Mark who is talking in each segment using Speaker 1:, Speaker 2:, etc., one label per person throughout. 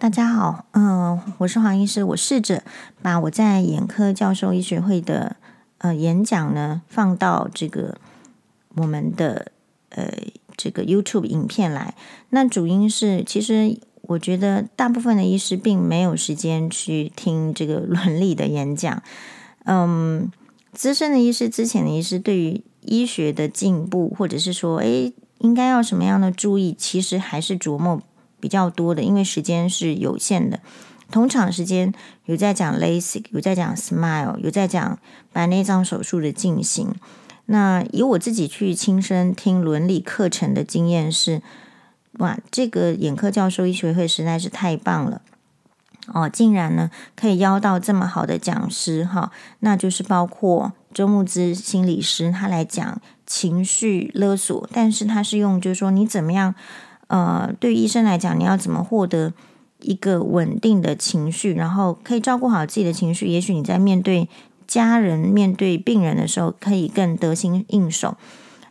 Speaker 1: 大家好，嗯、我是黄医师。我试着把我在眼科教授医学会的呃演讲呢放到这个我们的呃这个 YouTube 影片来。那主因是，其实我觉得大部分的医师并没有时间去听这个伦理的演讲。嗯，资深的医师、之前的医师对于医学的进步，或者是说，诶，应该要什么样的注意，其实还是琢磨。比较多的，因为时间是有限的。同场时间有在讲 LASIK，有在讲 SMILE，有在讲白内障手术的进行。那以我自己去亲身听伦理课程的经验是，哇，这个眼科教授医学会实在是太棒了哦！竟然呢可以邀到这么好的讲师哈，那就是包括周慕姿心理师，他来讲情绪勒索，但是他是用就是说你怎么样。呃，对于医生来讲，你要怎么获得一个稳定的情绪，然后可以照顾好自己的情绪？也许你在面对家人、面对病人的时候，可以更得心应手。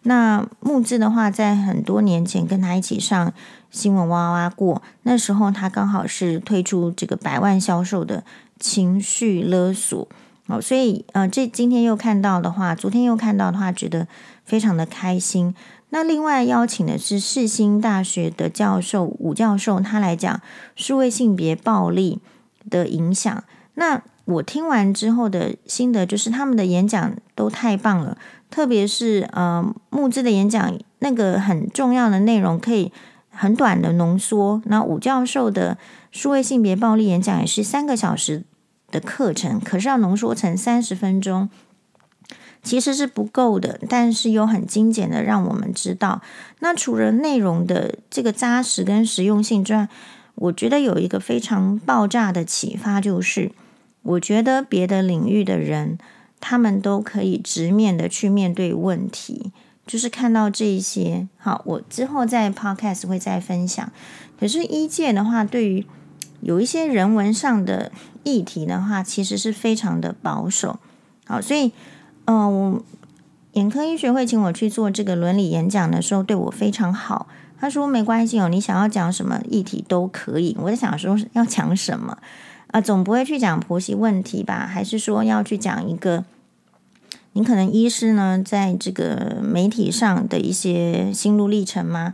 Speaker 1: 那慕姿的话，在很多年前跟他一起上新闻哇哇过，那时候他刚好是推出这个百万销售的情绪勒索哦，所以呃，这今天又看到的话，昨天又看到的话，觉得非常的开心。那另外邀请的是世新大学的教授武教授，他来讲数位性别暴力的影响。那我听完之后的心得就是，他们的演讲都太棒了，特别是呃慕姿的演讲，那个很重要的内容可以很短的浓缩。那武教授的数位性别暴力演讲也是三个小时的课程，可是要浓缩成三十分钟。其实是不够的，但是又很精简的让我们知道。那除了内容的这个扎实跟实用性之外，我觉得有一个非常爆炸的启发，就是我觉得别的领域的人，他们都可以直面的去面对问题，就是看到这一些。好，我之后在 Podcast 会再分享。可是一届的话，对于有一些人文上的议题的话，其实是非常的保守。好，所以。嗯、呃，我眼科医学会请我去做这个伦理演讲的时候，对我非常好。他说没关系哦，你想要讲什么议题都可以。我在想说要讲什么 啊、总不会去讲婆媳问题吧？还是说要去讲一个你可能医师呢，在这个媒体上的一些心路历程吗？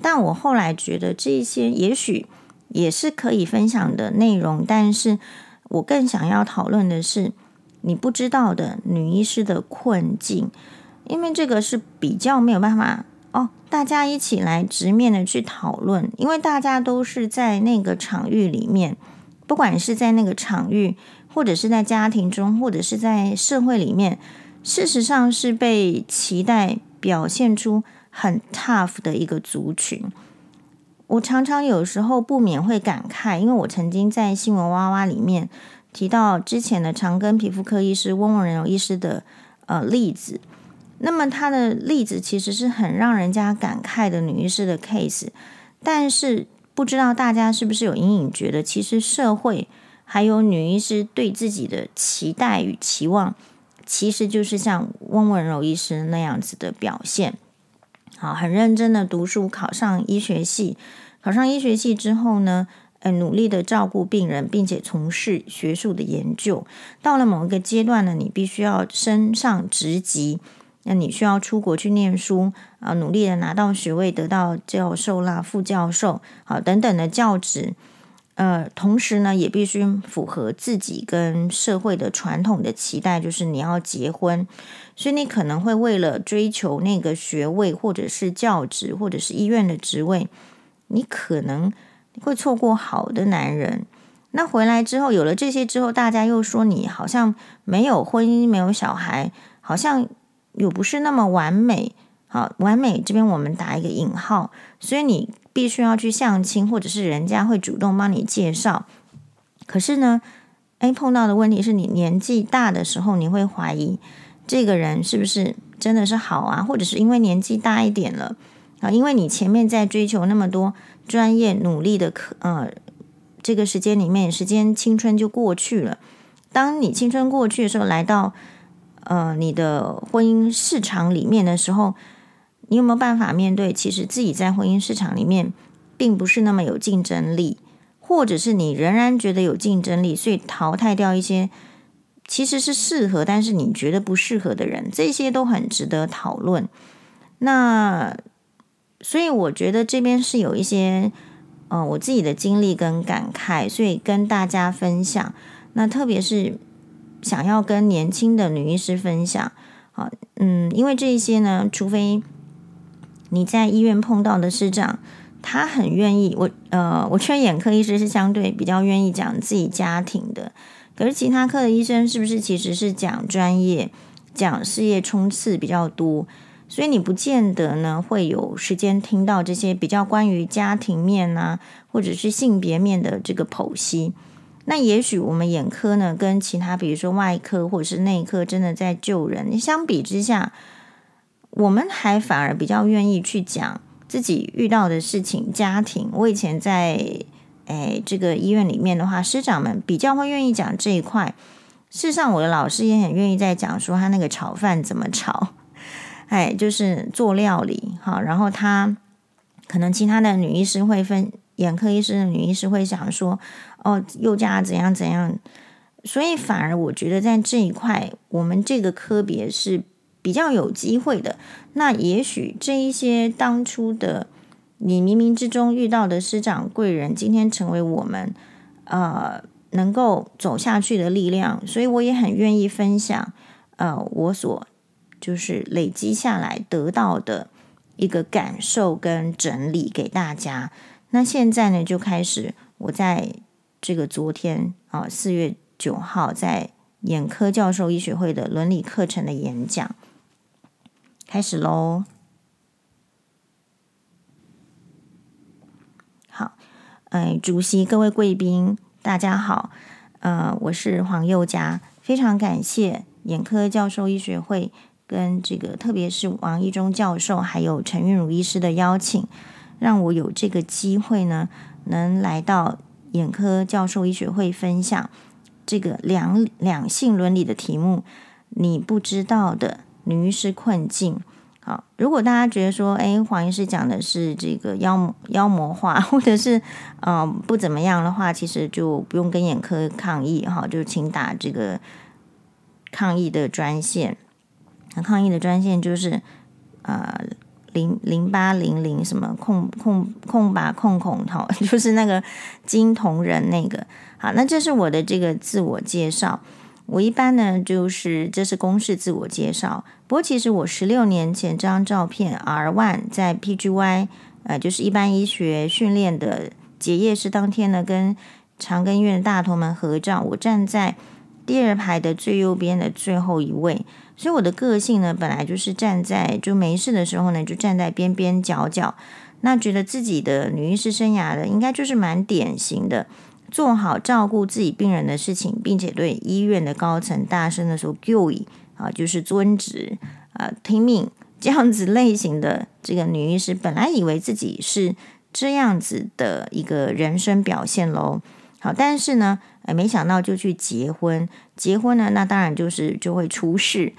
Speaker 1: 但我后来觉得这些也许也是可以分享的内容，但是我更想要讨论的是。你不知道的女医师的困境，因为这个是比较没有办法哦，大家一起来直面的去讨论，因为大家都是在那个场域里面，不管是在那个场域，或者是在家庭中，或者是在社会里面，事实上是被期待表现出很 tough 的一个族群。我常常有时候不免会感慨，因为我曾经在新闻哇哇里面。提到之前的长庚皮肤科医师温文柔医师的呃例子，那么他的例子其实是很让人家感慨的女医师的 case，但是不知道大家是不是有隐隐觉得，其实社会还有女医师对自己的期待与期望，其实就是像温文柔医师那样子的表现。好，很认真的读书，考上医学系，考上医学系之后呢，努力的照顾病人，并且从事学术的研究。到了某一个阶段呢，你必须要升上职级，那你需要出国去念书啊，努力的拿到学位，得到教授啦、副教授，好等等的教职。呃，同时呢，也必须符合自己跟社会的传统的期待，就是你要结婚。所以你可能会为了追求那个学位，或者是教职，或者是医院的职位，你可能。会错过好的男人，那回来之后有了这些之后，大家又说你好像没有婚姻，没有小孩，好像又不是那么完美。好，完美这边我们打一个引号，所以你必须要去相亲，或者是人家会主动帮你介绍。可是呢，诶，碰到的问题是你年纪大的时候，你会怀疑这个人是不是真的是好啊？或者是因为年纪大一点了啊？因为你前面在追求那么多。专业努力的可呃，这个时间里面，时间青春就过去了。当你青春过去的时候，来到呃你的婚姻市场里面的时候，你有没有办法面对？其实自己在婚姻市场里面并不是那么有竞争力，或者是你仍然觉得有竞争力，所以淘汰掉一些其实是适合，但是你觉得不适合的人，这些都很值得讨论。那所以我觉得这边是有一些，嗯、呃，我自己的经历跟感慨，所以跟大家分享。那特别是想要跟年轻的女医师分享，啊，嗯，因为这一些呢，除非你在医院碰到的师长。他很愿意，我呃，我劝眼科医师是相对比较愿意讲自己家庭的，可是其他科的医生是不是其实是讲专业、讲事业冲刺比较多，所以你不见得呢会有时间听到这些比较关于家庭面啊，或者是性别面的这个剖析。那也许我们眼科呢，跟其他比如说外科或者是内科，真的在救人，你相比之下，我们还反而比较愿意去讲。自己遇到的事情，家庭。我以前在诶这个医院里面的话，师长们比较会愿意讲这一块。事实上，我的老师也很愿意在讲说他那个炒饭怎么炒，哎，就是做料理哈。然后他可能其他的女医师会分，眼科医师的女医师会想说，哦，又加怎样怎样。所以反而我觉得在这一块，我们这个科别是。比较有机会的，那也许这一些当初的你冥冥之中遇到的师长贵人，今天成为我们呃能够走下去的力量，所以我也很愿意分享呃我所就是累积下来得到的一个感受跟整理给大家。那现在呢，就开始我在这个昨天啊四月九号在眼科教授医学会的伦理课程的演讲。开始喽！好，哎，主席、各位贵宾，大家好。呃，我是黄宥嘉，非常感谢眼科教授医学会跟这个，特别是王一中教授还有陈韵如医师的邀请，让我有这个机会呢，能来到眼科教授医学会分享这个两两性伦理的题目，你不知道的。女医师困境，好，如果大家觉得说，哎，黄医师讲的是这个妖妖魔化，或者是嗯、呃、不怎么样的话，其实就不用跟眼科抗议哈，就请打这个抗议的专线。抗议的专线就是呃零零八零零什么控控控吧控控哈，就是那个金铜人那个。好，那这是我的这个自我介绍。我一般呢，就是这是公式自我介绍。不过其实我十六年前这张照片，R one 在 PGY，呃，就是一般医学训练的结业式当天呢，跟长庚医院的大头们合照，我站在第二排的最右边的最后一位。所以我的个性呢，本来就是站在就没事的时候呢，就站在边边角角。那觉得自己的女医师生涯的，应该就是蛮典型的。做好照顾自己病人的事情，并且对医院的高层大声的说 “go” 啊，就是遵旨啊，听命这样子类型的这个女医师，本来以为自己是这样子的一个人生表现喽。好，但是呢，哎，没想到就去结婚，结婚呢，那当然就是就会出事。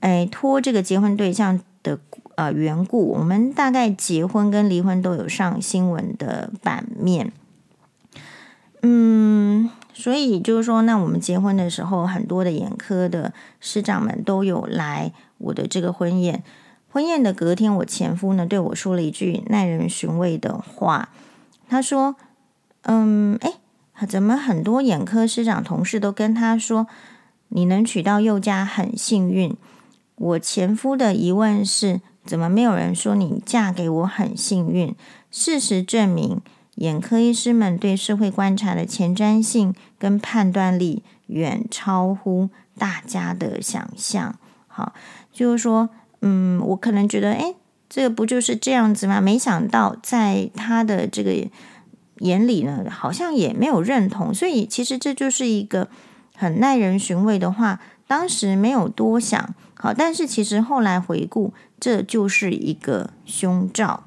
Speaker 1: 哎，托这个结婚对象的呃缘故，我们大概结婚跟离婚都有上新闻的版面。嗯，所以就是说，那我们结婚的时候，很多的眼科的师长们都有来我的这个婚宴。婚宴的隔天，我前夫呢对我说了一句耐人寻味的话。他说：“嗯，诶，怎么很多眼科师长同事都跟他说，你能娶到宥嘉很幸运？我前夫的疑问是，怎么没有人说你嫁给我很幸运？事实证明。”眼科医师们对社会观察的前瞻性跟判断力远超乎大家的想象。好，就是说，嗯，我可能觉得，诶，这个不就是这样子吗？没想到在他的这个眼里呢，好像也没有认同。所以，其实这就是一个很耐人寻味的话。当时没有多想，好，但是其实后来回顾，这就是一个胸罩。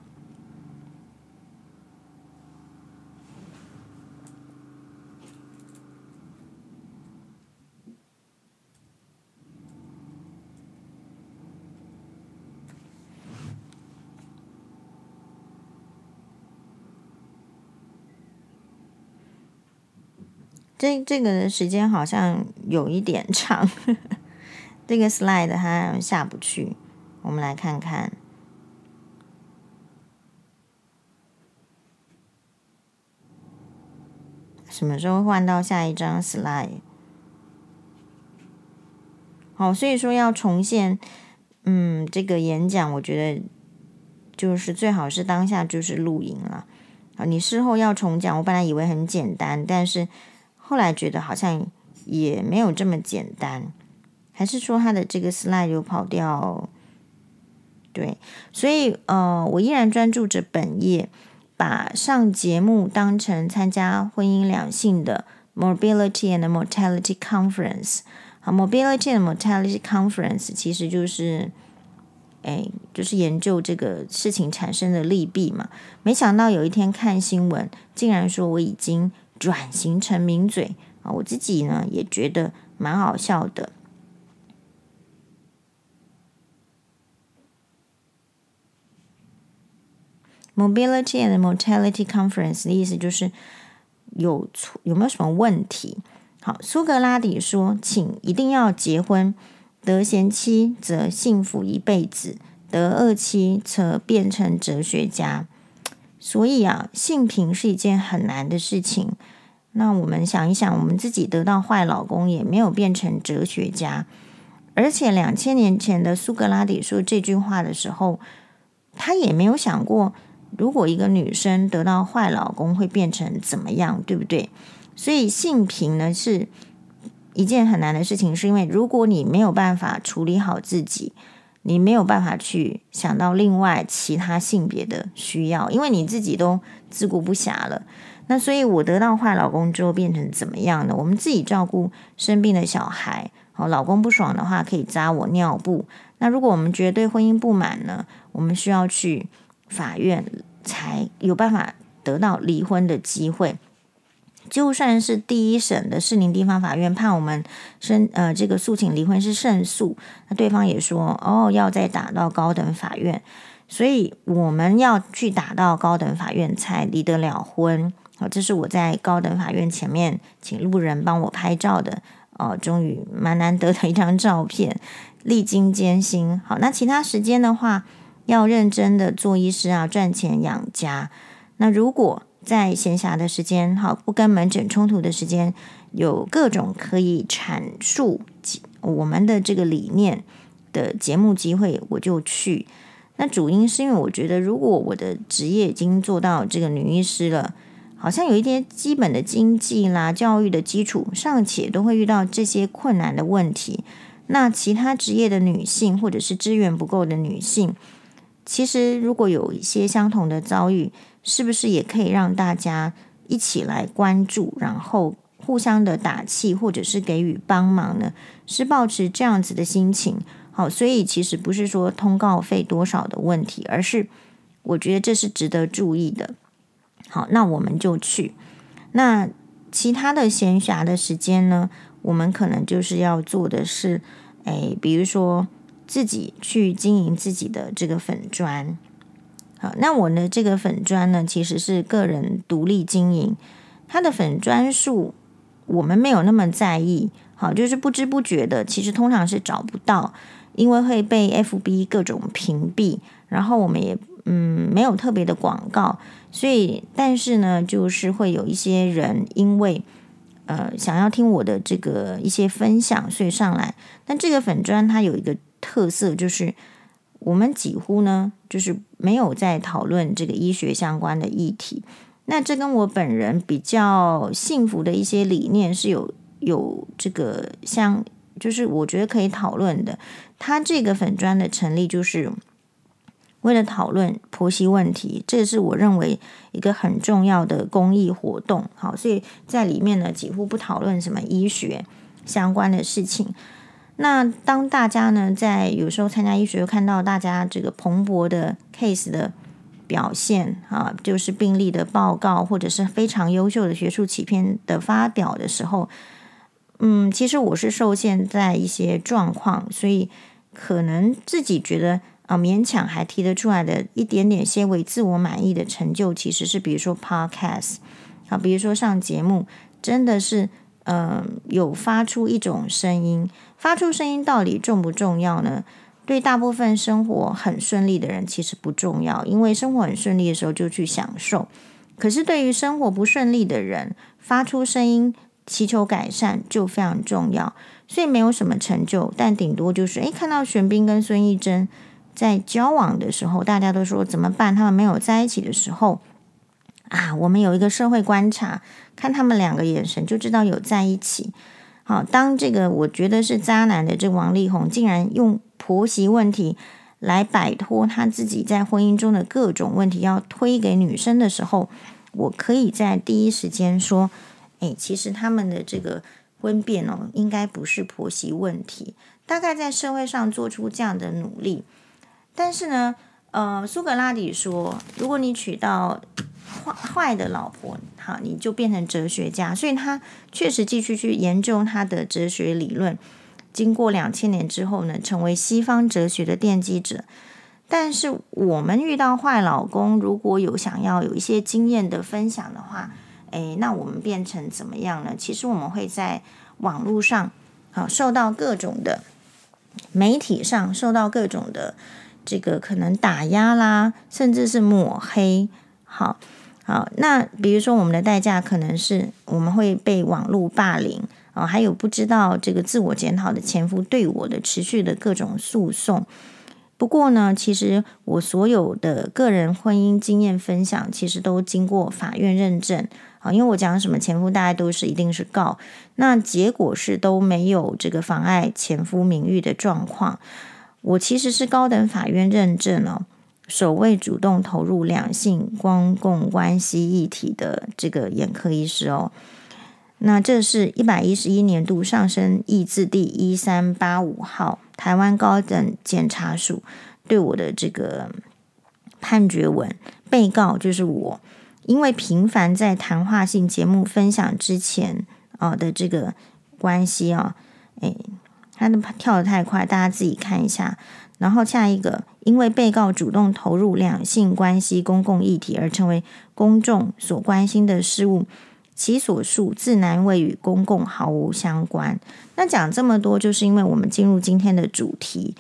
Speaker 1: 这这个的时间好像有一点长，这个 slide 它下不去，我们来看看。什么时候换到下一张 slide？好，所以说要重现，嗯，这个演讲，我觉得就是最好是当下就是录影了。啊，你事后要重讲，我本来以为很简单，但是后来觉得好像也没有这么简单，还是说他的这个 slide 有跑掉？对，所以呃，我依然专注着本业。把上节目当成参加婚姻两性的 Mobility and Mortality Conference，好，Mobility and Mortality Conference 其实就是，哎，就是研究这个事情产生的利弊嘛。没想到有一天看新闻，竟然说我已经转型成名嘴啊！我自己呢也觉得蛮好笑的。Mobility and Mortality Conference 的意思就是有错有没有什么问题？好，苏格拉底说：“请一定要结婚，得贤妻则幸福一辈子，得恶妻则变成哲学家。”所以啊，性平是一件很难的事情。那我们想一想，我们自己得到坏老公，也没有变成哲学家。而且两千年前的苏格拉底说这句话的时候，他也没有想过。如果一个女生得到坏老公会变成怎么样，对不对？所以性平呢是一件很难的事情，是因为如果你没有办法处理好自己，你没有办法去想到另外其他性别的需要，因为你自己都自顾不暇了。那所以我得到坏老公之后变成怎么样呢？我们自己照顾生病的小孩，好，老公不爽的话可以扎我尿布。那如果我们觉得对婚姻不满呢，我们需要去。法院才有办法得到离婚的机会。就算是第一审的士林地方法院判我们申呃这个诉请离婚是胜诉，那对方也说哦要再打到高等法院，所以我们要去打到高等法院才离得了婚。好，这是我在高等法院前面请路人帮我拍照的哦，终于蛮难得的一张照片，历经艰辛。好，那其他时间的话。要认真的做医师啊，赚钱养家。那如果在闲暇的时间，好，不跟门诊冲突的时间，有各种可以阐述我们的这个理念的节目机会，我就去。那主因是因为我觉得，如果我的职业已经做到这个女医师了，好像有一些基本的经济啦、教育的基础尚且都会遇到这些困难的问题，那其他职业的女性或者是资源不够的女性。其实，如果有一些相同的遭遇，是不是也可以让大家一起来关注，然后互相的打气，或者是给予帮忙呢？是抱持这样子的心情。好，所以其实不是说通告费多少的问题，而是我觉得这是值得注意的。好，那我们就去。那其他的闲暇的时间呢？我们可能就是要做的是，哎，比如说。自己去经营自己的这个粉砖，好，那我呢，这个粉砖呢，其实是个人独立经营，他的粉砖数我们没有那么在意，好，就是不知不觉的，其实通常是找不到，因为会被 FB 各种屏蔽，然后我们也嗯没有特别的广告，所以但是呢，就是会有一些人因为呃想要听我的这个一些分享，所以上来，但这个粉专它有一个。特色就是，我们几乎呢，就是没有在讨论这个医学相关的议题。那这跟我本人比较幸福的一些理念是有有这个相，就是我觉得可以讨论的。它这个粉专的成立，就是为了讨论婆媳问题，这是我认为一个很重要的公益活动。好，所以在里面呢，几乎不讨论什么医学相关的事情。那当大家呢，在有时候参加医学，看到大家这个蓬勃的 case 的表现啊，就是病例的报告，或者是非常优秀的学术期篇的发表的时候，嗯，其实我是受限在一些状况，所以可能自己觉得啊，勉强还提得出来的一点点些微自我满意的成就，其实是比如说 podcast 啊，比如说上节目，真的是。嗯、有发出一种声音。发出声音到底重不重要呢？对大部分生活很顺利的人，其实不重要，因为生活很顺利的时候就去享受。可是对于生活不顺利的人，发出声音祈求改善就非常重要。所以没有什么成就，但顶多就是诶，看到玄彬跟孙艺珍在交往的时候，大家都说怎么办？他们没有在一起的时候啊，我们有一个社会观察，看他们两个眼神就知道有在一起。好，当这个我觉得是渣男的这王力宏，竟然用婆媳问题来摆脱他自己在婚姻中的各种问题，要推给女生的时候，我可以在第一时间说，哎，其实他们的这个婚变哦，应该不是婆媳问题，大概在社会上做出这样的努力。但是呢，呃，苏格拉底说，如果你娶到坏坏的老婆，好，你就变成哲学家。所以他确实继续去研究他的哲学理论。经过两千年之后呢，成为西方哲学的奠基者。但是我们遇到坏老公，如果有想要有一些经验的分享的话，诶，那我们变成怎么样呢？其实我们会在网络上，好，受到各种的媒体上受到各种的这个可能打压啦，甚至是抹黑，好。好，那比如说我们的代价可能是我们会被网络霸凌啊，还有不知道这个自我检讨的前夫对我的持续的各种诉讼。不过呢，其实我所有的个人婚姻经验分享，其实都经过法院认证啊，因为我讲什么前夫，大家都是一定是告，那结果是都没有这个妨碍前夫名誉的状况。我其实是高等法院认证哦。首位主动投入两性公共关系议题的这个眼科医师哦，那这是一百一十一年度上申亿字第一三八五号台湾高等检察署对我的这个判决文，被告就是我，因为频繁在谈话性节目分享之前啊的这个关系啊，诶，他的跳得太快，大家自己看一下。然后下一个，因为被告主动投入两性关系公共议题而成为公众所关心的事物，其所述自然未与公共毫无相关。那讲这么多，就是因为我们进入今天的主题，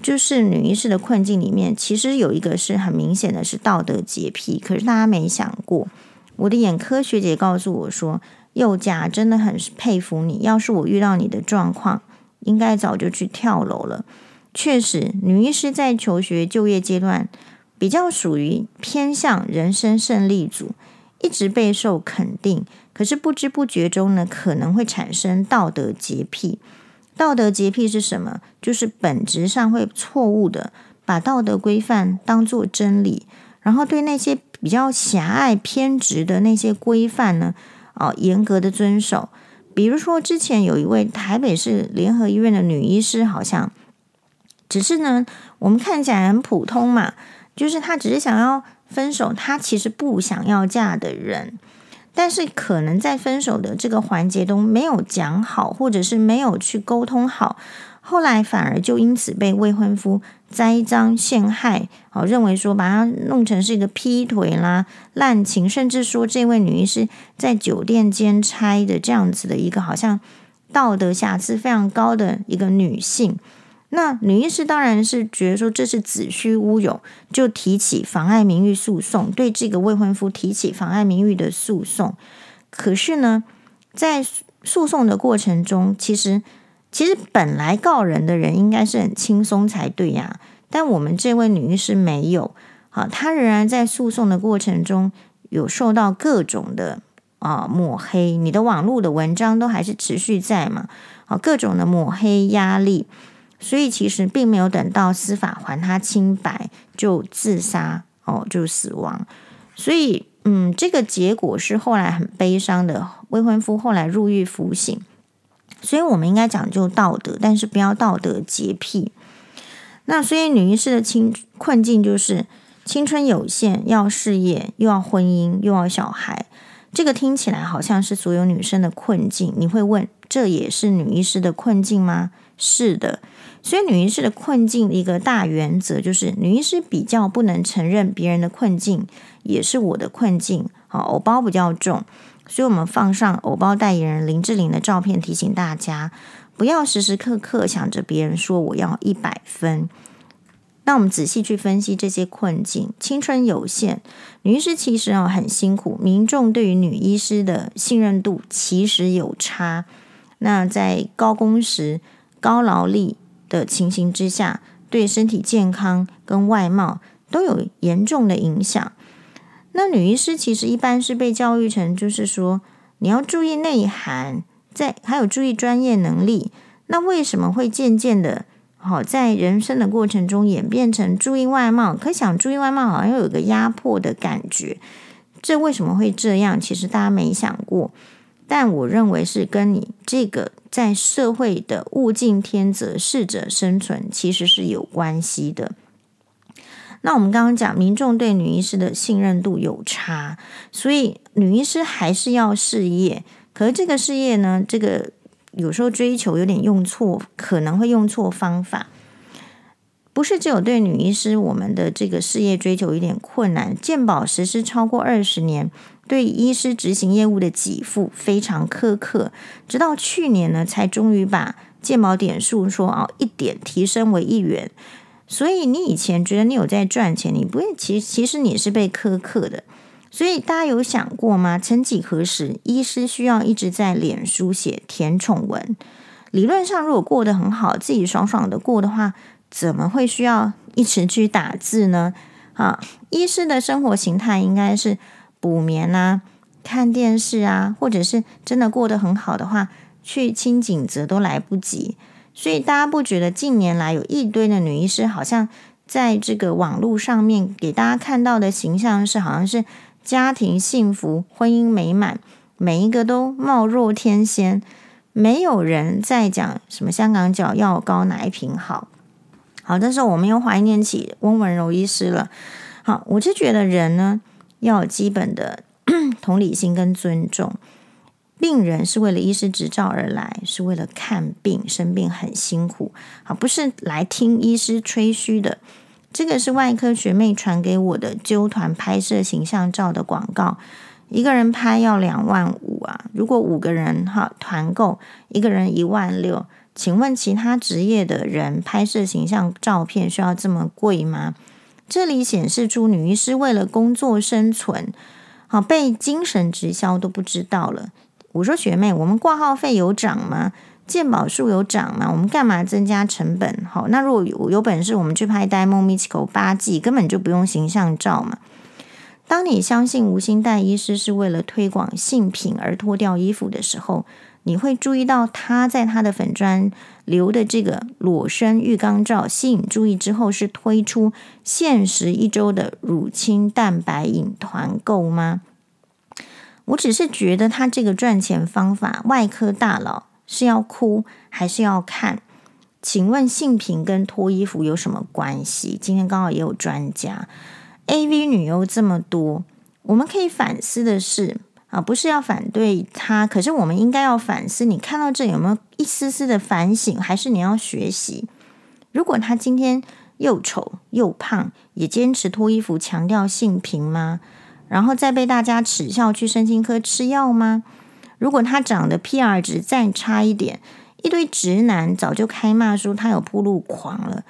Speaker 1: 就是女医师的困境里面，其实有一个是很明显的是道德洁癖。可是大家没想过，我的眼科学姐告诉我说：“宥嘉真的很佩服你，要是我遇到你的状况，应该早就去跳楼了。”确实，女医师在求学就业阶段比较属于偏向人生胜利组，一直备受肯定。可是不知不觉中呢，可能会产生道德洁癖。道德洁癖是什么？就是本质上会错误的把道德规范当作真理，然后对那些比较狭隘偏执的那些规范呢，哦，严格的遵守。比如说，之前有一位台北市联合医院的女医师，好像。只是呢，我们看起来很普通嘛，就是她只是想要分手，她其实不想要嫁的人，但是可能在分手的这个环节中没有讲好，或者是没有去沟通好，后来反而就因此被未婚夫栽赃陷害，好认为说把她弄成是一个劈腿啦、滥情，甚至说这位女医师在酒店兼差的这样子的一个好像道德瑕疵非常高的一个女性。那女医师当然是觉得说这是子虚乌有，就提起妨碍名誉诉讼，对这个未婚夫提起妨碍名誉的诉讼。可是呢，在诉讼的过程中，其实其实本来告人的人应该是很轻松才对呀，但我们这位女医师没有，啊，她仍然在诉讼的过程中有受到各种的啊抹黑，你的网络的文章都还是持续在嘛，啊，各种的抹黑压力。所以其实并没有等到司法还她清白就自杀哦，就死亡。所以嗯，这个结果是后来很悲伤的。未婚夫后来入狱服刑。所以我们应该讲究道德，但是不要道德洁癖。那所以女医师的青困境就是青春有限，要事业又要婚姻又要小孩。这个听起来好像是所有女生的困境。你会问，这也是女医师的困境吗？是的。所以，女医师的困境的一个大原则就是，女医师比较不能承认别人的困境，也是我的困境。好，偶包比较重，所以我们放上偶包代言人林志玲的照片，提醒大家不要时时刻刻想着别人说我要一百分。那我们仔细去分析这些困境，青春有限，女医师其实啊很辛苦，民众对于女医师的信任度其实有差。那在高工时、高劳力的情形之下，对身体健康跟外貌都有严重的影响。那女医师其实一般是被教育成，就是说你要注意内涵，在还有注意专业能力。那为什么会渐渐的，好在人生的过程中演变成注意外貌？可想注意外貌，好像有个压迫的感觉。这为什么会这样？其实大家没想过。但我认为是跟你这个在社会的物竞天择、适者生存，其实是有关系的。那我们刚刚讲，民众对女医师的信任度有差，所以女医师还是要事业。可是这个事业呢，这个有时候追求有点用错，可能会用错方法。不是只有对女医师，我们的这个事业追求有点困难。健保实施超过二十年，对医师执行业务的给付非常苛刻，直到去年呢，才终于把健保点数说啊一点提升为一元。所以你以前觉得你有在赚钱，你不会，其实其实你是被苛刻的。所以大家有想过吗？曾几何时，医师需要一直在脸书写甜宠文。理论上，如果过得很好，自己爽爽的过的话，怎么会需要一直去打字呢？啊，医师的生活形态应该是补眠啊、看电视啊，或者是真的过得很好的话，去清景泽都来不及。所以大家不觉得近年来有一堆的女医师，好像在这个网络上面给大家看到的形象是，好像是家庭幸福、婚姻美满，每一个都貌若天仙，没有人在讲什么香港脚药膏哪一瓶好。好，但是我们又怀念起温文柔医师了。好，我就觉得人呢要有基本的 同理心跟尊重。病人是为了医师执照而来，是为了看病，生病很辛苦，好，不是来听医师吹嘘的。这个是外科学妹传给我的揪团拍摄形象照的广告，一个人拍要两万五啊，如果五个人哈团购，一个人一万六。请问其他职业的人拍摄形象照片需要这么贵吗？这里显示出女医师为了工作生存，好被精神直销都不知道了。我说学妹，我们挂号费有涨吗？健保数有涨吗？我们干嘛增加成本？好，那如果有有本事，我们去拍《Diamond Michiko》八季，根本就不用形象照嘛。当你相信无薪代医师是为了推广性品而脱掉衣服的时候，你会注意到他在他的粉专留的这个裸身浴缸照吸引注意之后，是推出限时一周的乳清蛋白饮团购吗？我只是觉得他这个赚钱方法，外科大佬是要哭还是要看？请问性平跟脱衣服有什么关系？今天刚好也有专家，AV 女优这么多，我们可以反思的是啊，不是要反对他，可是我们应该要反思。你看到这有没有一丝丝的反省？还是你要学习？如果他今天又丑又胖，也坚持脱衣服，强调性平吗？然后再被大家耻笑去身心科吃药吗？如果他长得 PR 值再差一点，一堆直男早就开骂说他有暴露狂了。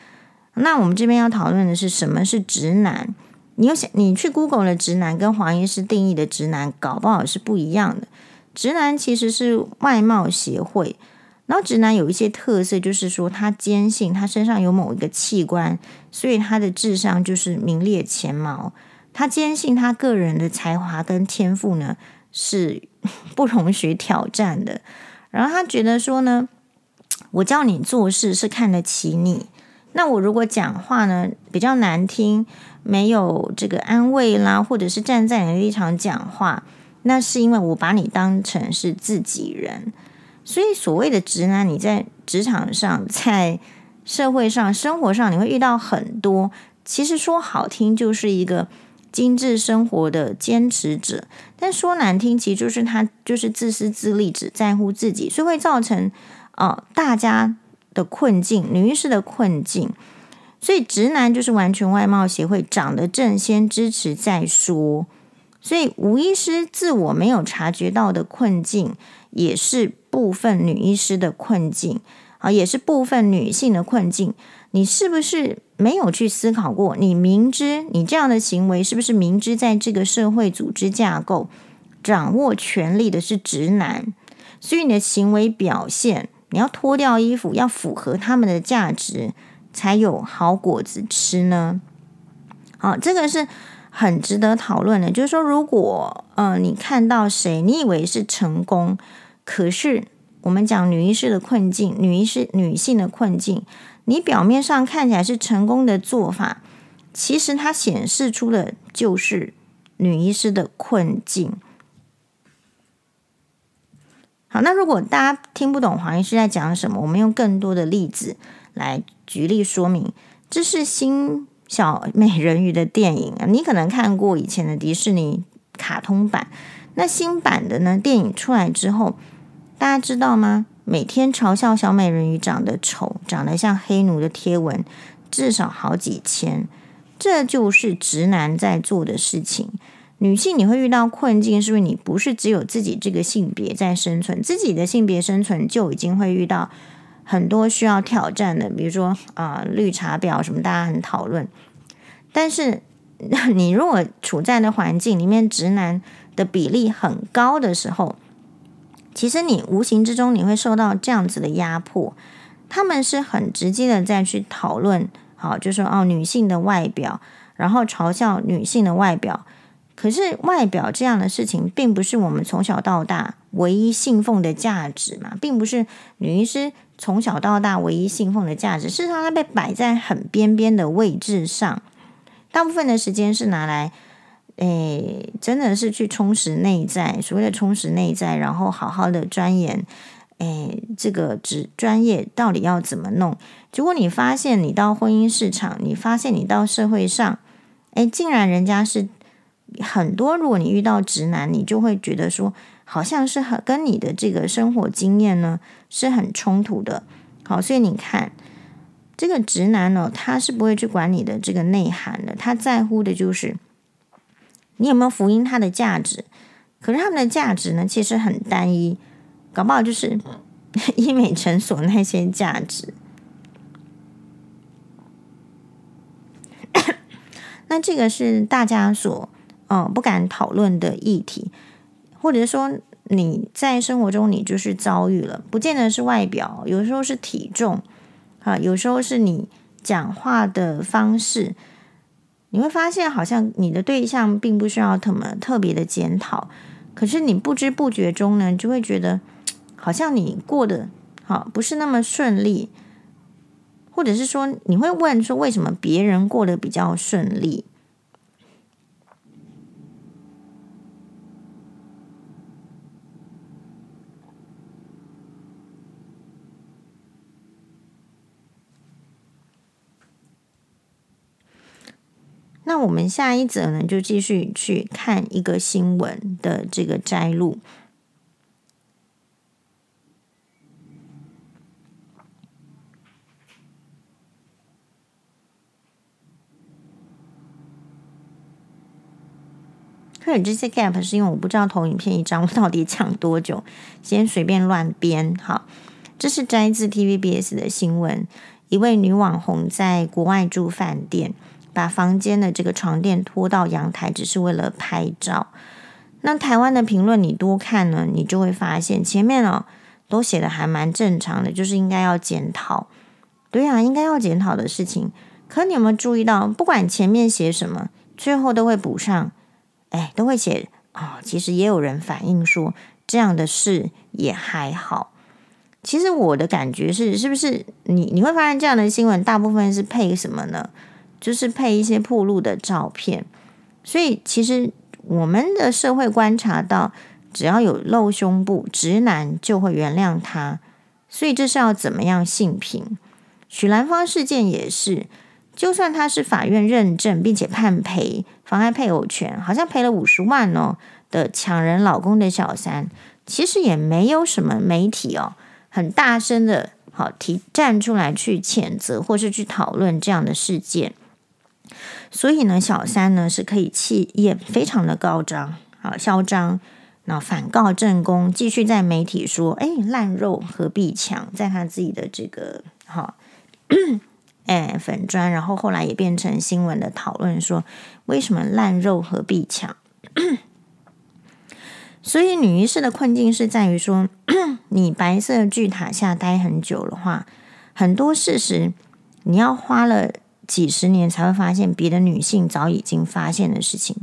Speaker 1: 那我们这边要讨论的是什么是直男？你有想你去 Google 的直男跟黄医师定义的直男，搞不好是不一样的。直男其实是外貌协会，然后直男有一些特色，就是说他坚信他身上有某一个器官，所以他的智商就是名列前茅。他坚信他个人的才华跟天赋呢是 不容许挑战的，然后他觉得说呢，我叫你做事是看得起你，那我如果讲话呢比较难听，没有这个安慰啦，或者是站在你的立场讲话，那是因为我把你当成是自己人，所以所谓的直男，你在职场上、在社会上、生活上，你会遇到很多，其实说好听就是一个。精致生活的坚持者，但说难听，其实就是他就是自私自利，只在乎自己，所以会造成哦大家的困境，女医师的困境。所以直男就是完全外貌协会长得正，先支持再说。所以吴医师自我没有察觉到的困境，也是部分女医师的困境啊，也是部分女性的困境。你是不是没有去思考过？你明知你这样的行为，是不是明知在这个社会组织架构掌握权力的是直男，所以你的行为表现，你要脱掉衣服，要符合他们的价值，才有好果子吃呢？好，这个是很值得讨论的。就是说，如果呃你看到谁，你以为是成功，可是我们讲女医师的困境，女医师女性的困境。你表面上看起来是成功的做法，其实它显示出的就是女医师的困境。好，那如果大家听不懂黄医师在讲什么，我们用更多的例子来举例说明。这是新小美人鱼的电影啊，你可能看过以前的迪士尼卡通版，那新版的呢，电影出来之后，大家知道吗？每天嘲笑小美人鱼长得丑，长得像黑奴的贴文至少好几千，这就是直男在做的事情。女性你会遇到困境，是不是你不是只有自己这个性别在生存，自己的性别生存就已经会遇到很多需要挑战的，比如说啊、绿茶婊什么，大家很讨论。但是你如果处在的环境里面，直男的比例很高的时候。其实你无形之中你会受到这样子的压迫，他们是很直接的在去讨论，好，就说哦，女性的外表，然后嘲笑女性的外表。可是外表这样的事情，并不是我们从小到大唯一信奉的价值嘛，并不是女医师从小到大唯一信奉的价值。事实上，它被摆在很边边的位置上，大部分的时间是拿来。诶，真的是去充实内在，所谓的充实内在，然后好好的钻研，诶，这个职专业到底要怎么弄？结果你发现，你到婚姻市场，你发现你到社会上，诶，竟然人家是很多。如果你遇到直男，你就会觉得说，好像是很跟你的这个生活经验呢是很冲突的。好，所以你看，这个直男呢，他是不会去管你的这个内涵的，他在乎的就是。你有没有福音它的价值？可是他们的价值呢，其实很单一，搞不好就是 医美诊所那些价值。那这个是大家所嗯不敢讨论的议题，或者说你在生活中你就是遭遇了，不见得是外表，有时候是体重啊，有时候是你讲话的方式。你会发现，好像你的对象并不需要特么特别的检讨，可是你不知不觉中呢，就会觉得好像你过得好不是那么顺利，或者是说你会问说，为什么别人过得比较顺利？那我们下一则呢，就继续去看一个新闻的这个摘录。可是这些 gap 是因为我不知道投影片一张我 到底讲多久，先随便乱编。好，这是摘自 TVBS 的新闻，一位女网红在国外住饭店。把房间的这个床垫拖到阳台，只是为了拍照。那台湾的评论你多看呢，你就会发现前面哦都写的还蛮正常的，就是应该要检讨。对啊，应该要检讨的事情。可你有没有注意到，不管前面写什么，最后都会补上，哎，都会写、哦。其实也有人反映说，这样的事也还好。其实我的感觉是，是不是你你会发现这样的新闻大部分是配什么呢？就是配一些暴露的照片，所以其实我们的社会观察到，只要有露胸部，直男就会原谅他。所以这是要怎么样性平？许兰芳事件也是，就算他是法院认证并且判赔，妨碍配偶权，好像赔了五十万哦的抢人老公的小三，其实也没有什么媒体哦很大声的好提站出来去谴责或是去讨论这样的事件。所以呢，小三呢是可以气焰非常的高涨啊，嚣张，那反告正宫，继续在媒体说：“哎，烂肉何必抢？”在他自己的这个哈，哎粉砖，然后后来也变成新闻的讨论，说为什么烂肉何必抢？所以女医师的困境是在于说，你白色巨塔下待很久的话，很多事实你要花了。几十年才会发现别的女性早已经发现的事情，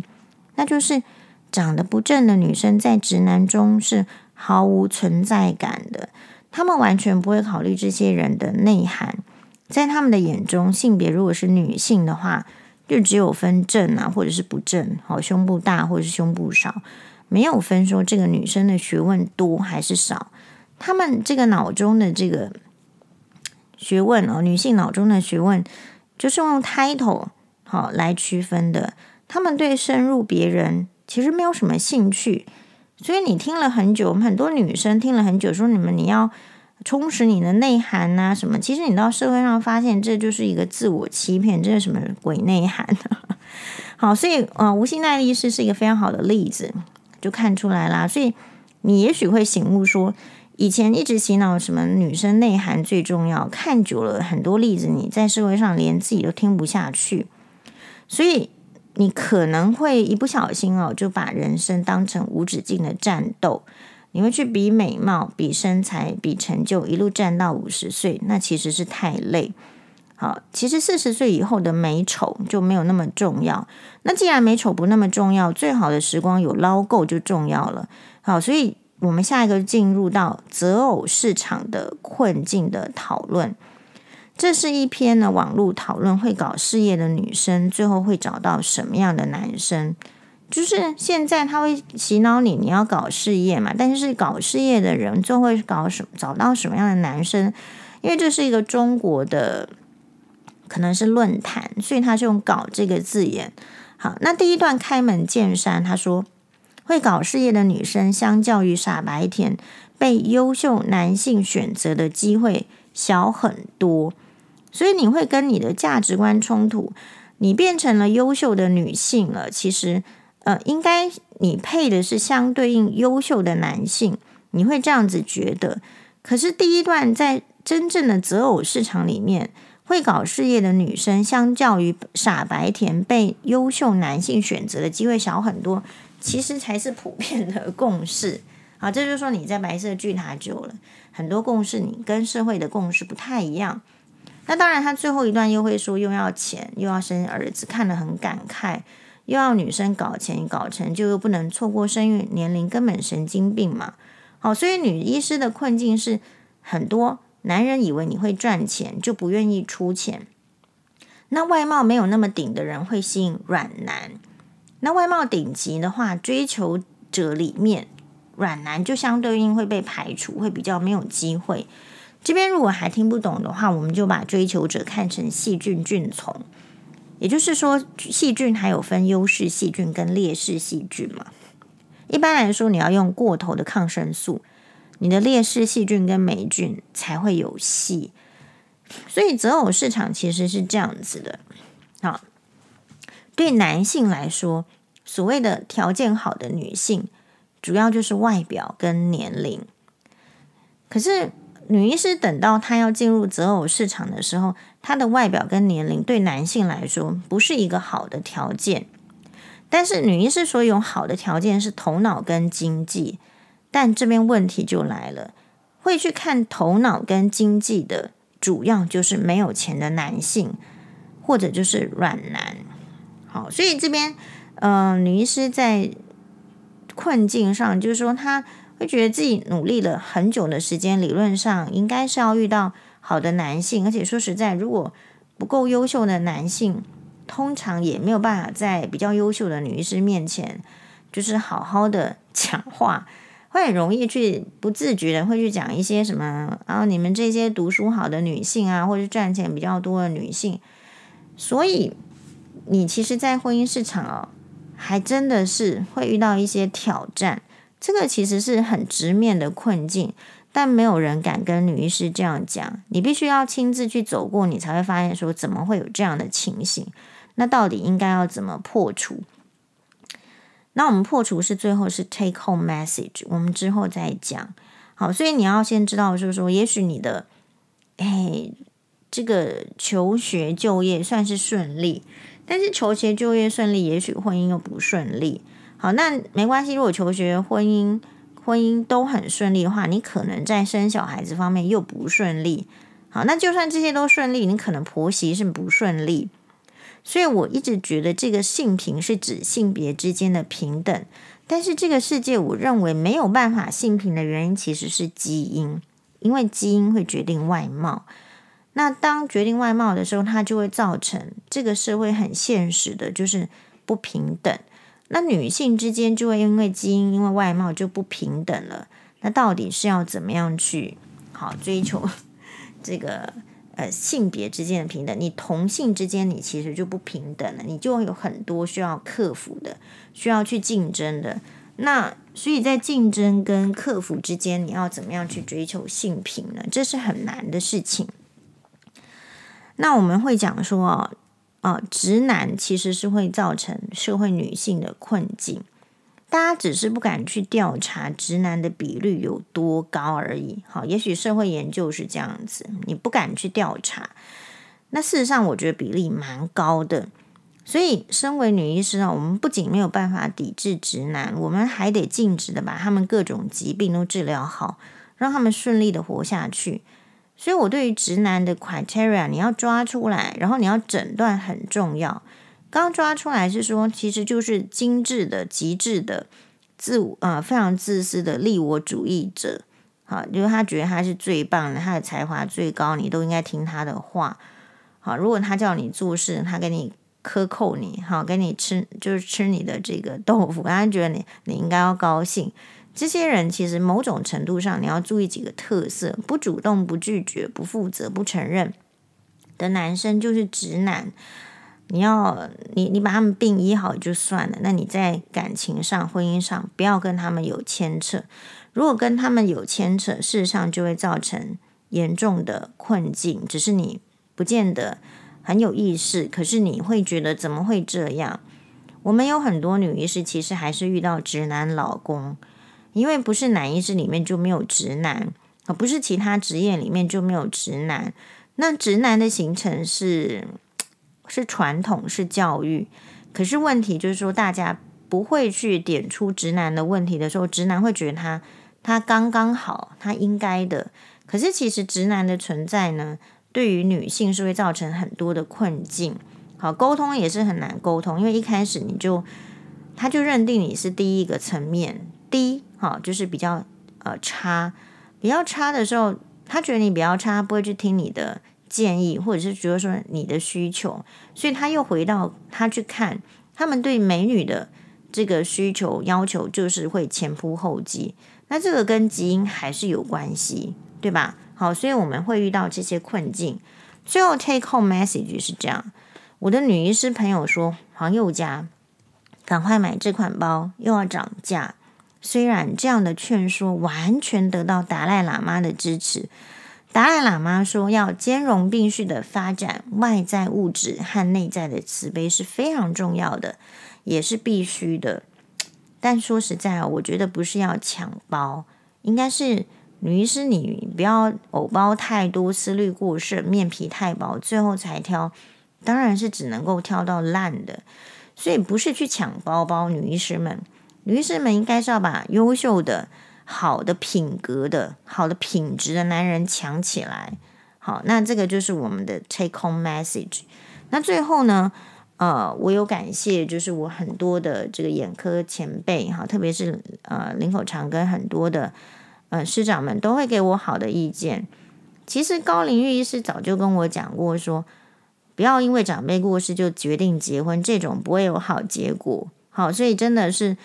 Speaker 1: 那就是长得不正的女生在直男中是毫无存在感的。他们完全不会考虑这些人的内涵，在他们的眼中，性别如果是女性的话，就只有分正啊，或者是不正，好，胸部大或者是胸部少，没有分说这个女生的学问多还是少。他们这个脑中的这个学问哦，女性脑中的学问。就是用 title 好来区分的，他们对深入别人其实没有什么兴趣，所以你听了很久，我们很多女生听了很久，说你们你要充实你的内涵呐、啊、什么，其实你到社会上发现这就是一个自我欺骗，这是什么鬼内涵、啊？好，所以呃，吴欣岱医师是一个非常好的例子，就看出来啦。所以你也许会醒悟说。以前一直洗脑什么女生内涵最重要，看久了很多例子，你在社会上连自己都听不下去，所以你可能会一不小心哦，就把人生当成无止境的战斗，你会去比美貌、比身材、比成就，一路战到五十岁，那其实是太累。好，其实四十岁以后的美丑就没有那么重要。那既然美丑不那么重要，最好的时光有捞够就重要了。好，所以。我们下一个进入到择偶市场的困境的讨论，这是一篇呢网络讨论，会搞事业的女生最后会找到什么样的男生？就是现在他会洗脑你，你要搞事业嘛，但是搞事业的人最后会搞什么？找到什么样的男生？因为这是一个中国的可能是论坛，所以他是用“搞”这个字眼。好，那第一段开门见山，他说。会搞事业的女生，相较于傻白甜，被优秀男性选择的机会小很多，所以你会跟你的价值观冲突。你变成了优秀的女性了，其实，呃，应该你配的是相对应优秀的男性，你会这样子觉得。可是第一段在真正的择偶市场里面，会搞事业的女生，相较于傻白甜，被优秀男性选择的机会小很多。其实才是普遍的共识，好，这就是说你在白色巨塔久了，很多共识你跟社会的共识不太一样。那当然，他最后一段又会说又要钱，又要生儿子，看得很感慨，又要女生搞钱搞成就，又不能错过生育年龄，根本神经病嘛。好，所以女医师的困境是，很多男人以为你会赚钱，就不愿意出钱。那外貌没有那么顶的人会吸引软男。那外貌顶级的话，追求者里面软男就相对应会被排除，会比较没有机会。这边如果还听不懂的话，我们就把追求者看成细菌菌丛，也就是说，细菌还有分优势细菌跟劣势细菌嘛。一般来说，你要用过头的抗生素，你的劣势细菌跟霉菌才会有戏。所以择偶市场其实是这样子的，好。对男性来说，所谓的条件好的女性，主要就是外表跟年龄。可是女医师等到她要进入择偶市场的时候，她的外表跟年龄对男性来说不是一个好的条件。但是女医师所有好的条件是头脑跟经济，但这边问题就来了，会去看头脑跟经济的，主要就是没有钱的男性，或者就是软男。好，所以这边，嗯、呃，女医师在困境上，就是说，她会觉得自己努力了很久的时间，理论上应该是要遇到好的男性，而且说实在，如果不够优秀的男性，通常也没有办法在比较优秀的女医师面前，就是好好的 讲话，会很容易去不自觉的会去讲一些什么啊，你们这些读书好的女性啊，或者赚钱比较多的女性，所以。你其实，在婚姻市场哦，还真的是会遇到一些挑战。这个其实是很直面的困境，但没有人敢跟女医师这样讲。你必须要亲自去走过，你才会发现说，怎么会有这样的情形？那到底应该要怎么破除？那我们破除是最后是 take home message，我们之后再讲。好，所以你要先知道，就是说，也许你的，哎，这个求学就业算是顺利，但是求学就业顺利，也许婚姻又不顺利。好，那没关系，如果求学、婚姻、婚姻都很顺利的话，你可能在生小孩子方面又不顺利。好，那就算这些都顺利，你可能婆媳是不顺利。所以我一直觉得这个性平是指性别之间的平等，但是这个世界我认为没有办法性平的原因其实是基因，因为基因会决定外貌。那当决定外貌的时候，它就会造成这个社会很现实的，就是不平等。那女性之间就会因为基因、因为外貌就不平等了。那到底是要怎么样去好追求？这个呃性别之间的平等，你同性之间你其实就不平等了，你就有很多需要克服的，需要去竞争的。那所以在竞争跟克服之间，你要怎么样去追求性平呢？这是很难的事情。那我们会讲说，哦，直男其实是会造成社会女性的困境。大家只是不敢去调查直男的比率有多高而已。好，也许社会研究是这样子，你不敢去调查。那事实上，我觉得比例蛮高的。所以，身为女医师啊，我们不仅没有办法抵制直男，我们还得尽职的把他们各种疾病都治疗好，让他们顺利的活下去。所以我对于直男的 criteria，你要抓出来，然后你要诊断很重要。刚抓出来是说，其实就是精致的、极致的自我啊、呃，非常自私的利我主义者。好，就是他觉得他是最棒的，他的才华最高，你都应该听他的话。好，如果他叫你做事，他给你克扣你，好，给你吃就是吃你的这个豆腐，他觉得你你应该要高兴。这些人其实某种程度上，你要注意几个特色：不主动、不拒绝、不负责、不承认的男生，就是直男。你要你你把他们病医好就算了，那你在感情上、婚姻上不要跟他们有牵扯。如果跟他们有牵扯，事实上就会造成严重的困境。只是你不见得很有意识，可是你会觉得怎么会这样？我们有很多女医师其实还是遇到直男老公，因为不是男医师里面就没有直男，啊不是其他职业里面就没有直男。那直男的形成是。是传统，是教育，可是问题就是说，大家不会去点出直男的问题的时候，直男会觉得他他刚刚好，他应该的。可是其实直男的存在呢，对于女性是会造成很多的困境。好，沟通也是很难沟通，因为一开始你就他就认定你是第一个层面低，好，就是比较呃差，比较差的时候，他觉得你比较差，他不会去听你的。建议，或者是觉得说你的需求，所以他又回到他去看他们对美女的这个需求要求，就是会前仆后继。那这个跟基因还是有关系，对吧？好，所以我们会遇到这些困境。最后 take home message 是这样：我的女医师朋友说，黄宥嘉，赶快买这款包，又要涨价。虽然这样的劝说完全得到达赖喇嘛的支持。达赖喇嘛说：“要兼容并蓄的发展外在物质和内在的慈悲是非常重要的，也是必须的。但说实在啊，我觉得不是要抢包，应该是女医师你不要偶包太多，思虑过剩，面皮太薄，最后才挑，当然是只能够挑到烂的。所以不是去抢包包，女医师们，女医师们应该是要把优秀的。”好的品格的、好的品质的男人抢起来，好，那这个就是我们的 take home message。那最后呢，呃，我有感谢，就是我很多的这个眼科前辈哈，特别是呃林口长跟很多的呃师长们都会给我好的意见。其实高龄玉医师早就跟我讲过，说不要因为长辈过世就决定结婚，这种不会有好结果。好，所以真的是。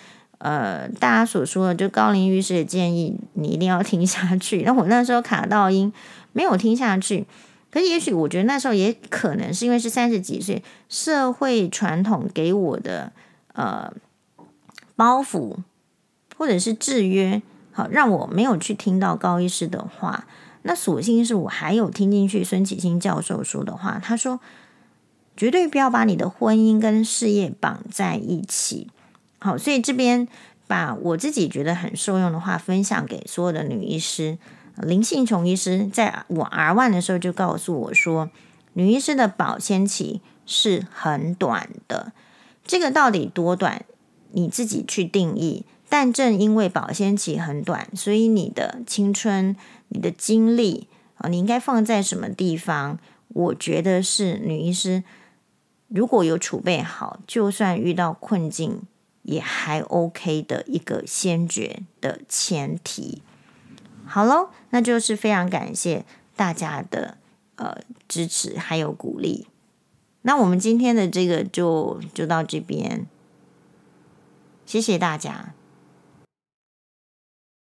Speaker 1: 呃，大家所说的就高龄医师的建议，你一定要听下去。那我那时候卡到音，没有听下去。可是也许我觉得那时候也可能是因为是三十几岁，社会传统给我的呃包袱或者是制约，好让我没有去听到高医师的话。那所幸是我还有听进去孙启清教授说的话，他说绝对不要把你的婚姻跟事业绑在一起。好，所以这边把我自己觉得很受用的话分享给所有的女医师。林信琼医师在我 R one 的时候就告诉我说，女医师的保鲜期是很短的。这个到底多短，你自己去定义。但正因为保鲜期很短，所以你的青春、你的精力啊，你应该放在什么地方？我觉得是女医师如果有储备好，就算遇到困境也还 OK 的一个先决的前提。好喽，那就是非常感谢大家的呃支持还有鼓励。那我们今天的这个就就到这边，谢谢大家。